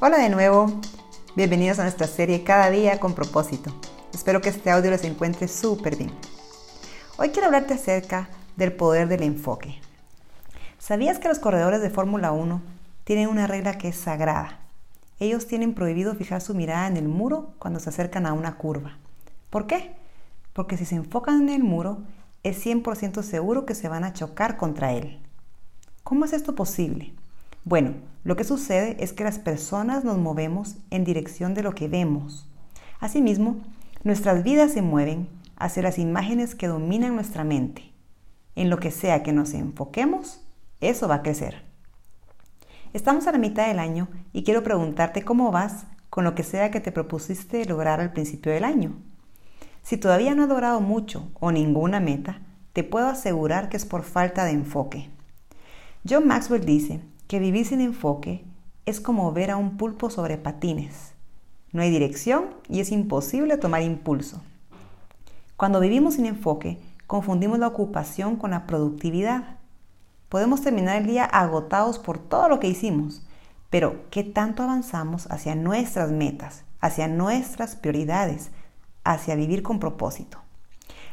Hola de nuevo, bienvenidos a nuestra serie Cada día con propósito. Espero que este audio les encuentre súper bien. Hoy quiero hablarte acerca del poder del enfoque. ¿Sabías que los corredores de Fórmula 1 tienen una regla que es sagrada? Ellos tienen prohibido fijar su mirada en el muro cuando se acercan a una curva. ¿Por qué? Porque si se enfocan en el muro, es 100% seguro que se van a chocar contra él. ¿Cómo es esto posible? Bueno, lo que sucede es que las personas nos movemos en dirección de lo que vemos. Asimismo, nuestras vidas se mueven hacia las imágenes que dominan nuestra mente. En lo que sea que nos enfoquemos, eso va a crecer. Estamos a la mitad del año y quiero preguntarte cómo vas con lo que sea que te propusiste lograr al principio del año. Si todavía no has logrado mucho o ninguna meta, te puedo asegurar que es por falta de enfoque. John Maxwell dice que vivir sin enfoque es como ver a un pulpo sobre patines. No hay dirección y es imposible tomar impulso. Cuando vivimos sin enfoque, confundimos la ocupación con la productividad. Podemos terminar el día agotados por todo lo que hicimos, pero ¿qué tanto avanzamos hacia nuestras metas, hacia nuestras prioridades, hacia vivir con propósito?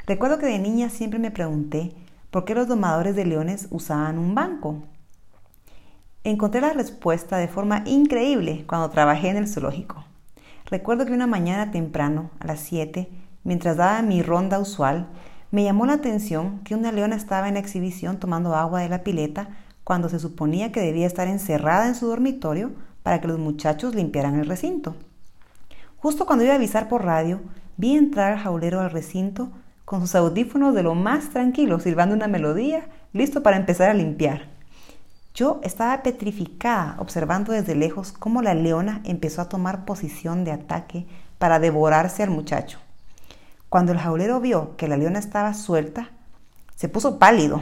Recuerdo que de niña siempre me pregunté por qué los domadores de leones usaban un banco. Encontré la respuesta de forma increíble cuando trabajé en el zoológico. Recuerdo que una mañana temprano, a las 7, mientras daba mi ronda usual, me llamó la atención que una leona estaba en la exhibición tomando agua de la pileta cuando se suponía que debía estar encerrada en su dormitorio para que los muchachos limpiaran el recinto. Justo cuando iba a avisar por radio, vi entrar al jaulero al recinto con sus audífonos de lo más tranquilo, silbando una melodía, listo para empezar a limpiar. Yo estaba petrificada observando desde lejos cómo la leona empezó a tomar posición de ataque para devorarse al muchacho. Cuando el jaulero vio que la leona estaba suelta, se puso pálido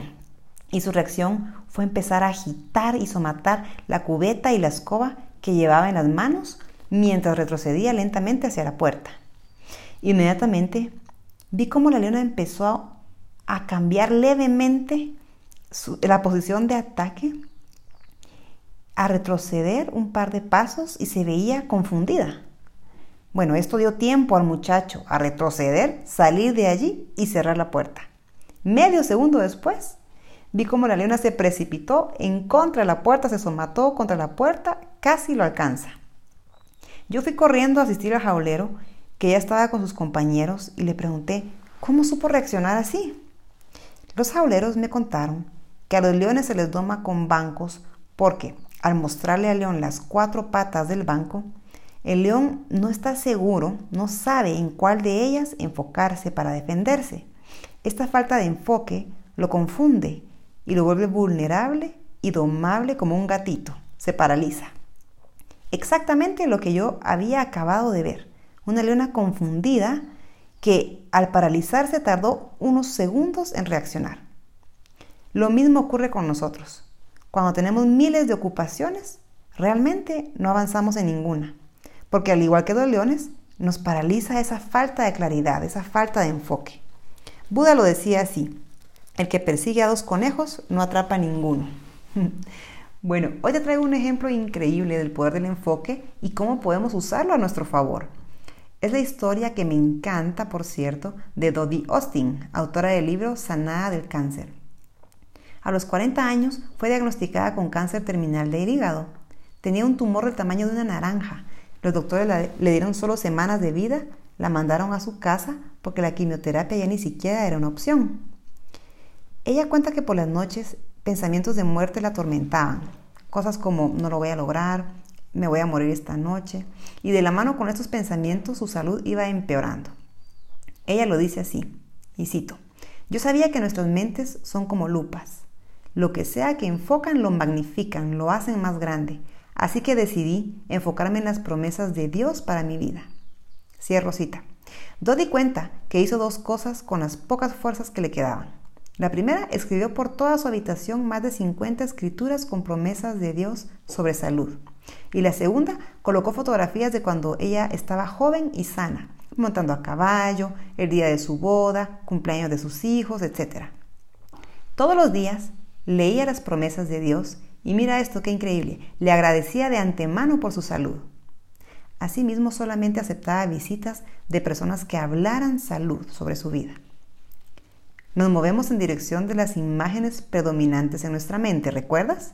y su reacción fue empezar a agitar y somatar la cubeta y la escoba que llevaba en las manos mientras retrocedía lentamente hacia la puerta. Inmediatamente vi cómo la leona empezó a cambiar levemente la posición de ataque a retroceder un par de pasos y se veía confundida. Bueno, esto dio tiempo al muchacho a retroceder, salir de allí y cerrar la puerta. Medio segundo después, vi cómo la leona se precipitó en contra de la puerta, se somató contra la puerta, casi lo alcanza. Yo fui corriendo a asistir al jaulero, que ya estaba con sus compañeros, y le pregunté, ¿cómo supo reaccionar así? Los jauleros me contaron que a los leones se les doma con bancos porque al mostrarle al león las cuatro patas del banco, el león no está seguro, no sabe en cuál de ellas enfocarse para defenderse. Esta falta de enfoque lo confunde y lo vuelve vulnerable y domable como un gatito. Se paraliza. Exactamente lo que yo había acabado de ver. Una leona confundida que al paralizarse tardó unos segundos en reaccionar. Lo mismo ocurre con nosotros. Cuando tenemos miles de ocupaciones, realmente no avanzamos en ninguna, porque al igual que los leones, nos paraliza esa falta de claridad, esa falta de enfoque. Buda lo decía así, el que persigue a dos conejos no atrapa a ninguno. bueno, hoy te traigo un ejemplo increíble del poder del enfoque y cómo podemos usarlo a nuestro favor. Es la historia que me encanta, por cierto, de Dodie Austin, autora del libro Sanada del Cáncer. A los 40 años fue diagnosticada con cáncer terminal del hígado. Tenía un tumor del tamaño de una naranja. Los doctores le dieron solo semanas de vida, la mandaron a su casa porque la quimioterapia ya ni siquiera era una opción. Ella cuenta que por las noches pensamientos de muerte la atormentaban. Cosas como no lo voy a lograr, me voy a morir esta noche. Y de la mano con estos pensamientos su salud iba empeorando. Ella lo dice así, y cito, yo sabía que nuestras mentes son como lupas. Lo que sea que enfocan lo magnifican, lo hacen más grande. Así que decidí enfocarme en las promesas de Dios para mi vida. Cierro cita. Dodi cuenta que hizo dos cosas con las pocas fuerzas que le quedaban. La primera, escribió por toda su habitación más de 50 escrituras con promesas de Dios sobre salud. Y la segunda, colocó fotografías de cuando ella estaba joven y sana, montando a caballo, el día de su boda, cumpleaños de sus hijos, etc. Todos los días leía las promesas de Dios y mira esto, qué increíble, le agradecía de antemano por su salud. Asimismo, solamente aceptaba visitas de personas que hablaran salud sobre su vida. Nos movemos en dirección de las imágenes predominantes en nuestra mente, ¿recuerdas?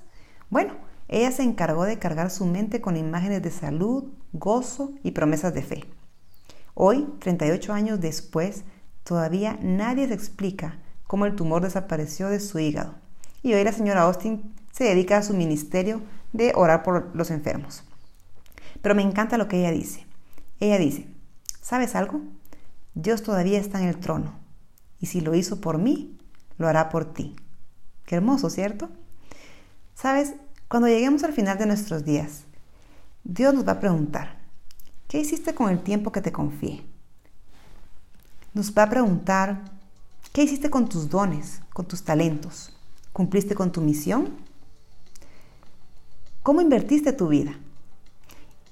Bueno, ella se encargó de cargar su mente con imágenes de salud, gozo y promesas de fe. Hoy, 38 años después, todavía nadie se explica cómo el tumor desapareció de su hígado. Y hoy la señora Austin se dedica a su ministerio de orar por los enfermos. Pero me encanta lo que ella dice. Ella dice, ¿sabes algo? Dios todavía está en el trono. Y si lo hizo por mí, lo hará por ti. Qué hermoso, ¿cierto? Sabes, cuando lleguemos al final de nuestros días, Dios nos va a preguntar, ¿qué hiciste con el tiempo que te confié? Nos va a preguntar, ¿qué hiciste con tus dones, con tus talentos? ¿Cumpliste con tu misión? ¿Cómo invertiste tu vida?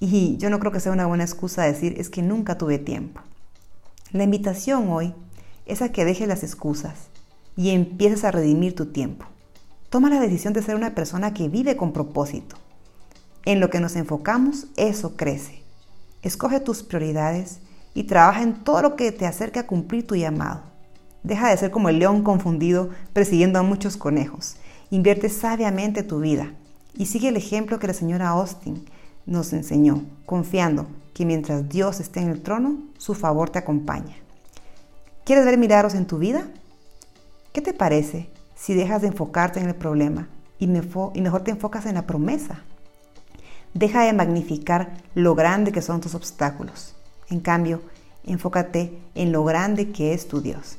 Y yo no creo que sea una buena excusa decir es que nunca tuve tiempo. La invitación hoy es a que dejes las excusas y empieces a redimir tu tiempo. Toma la decisión de ser una persona que vive con propósito. En lo que nos enfocamos, eso crece. Escoge tus prioridades y trabaja en todo lo que te acerque a cumplir tu llamado. Deja de ser como el león confundido persiguiendo a muchos conejos. Invierte sabiamente tu vida y sigue el ejemplo que la señora Austin nos enseñó, confiando que mientras Dios esté en el trono, su favor te acompaña. ¿Quieres ver milagros en tu vida? ¿Qué te parece si dejas de enfocarte en el problema y mejor te enfocas en la promesa? Deja de magnificar lo grande que son tus obstáculos. En cambio, enfócate en lo grande que es tu Dios.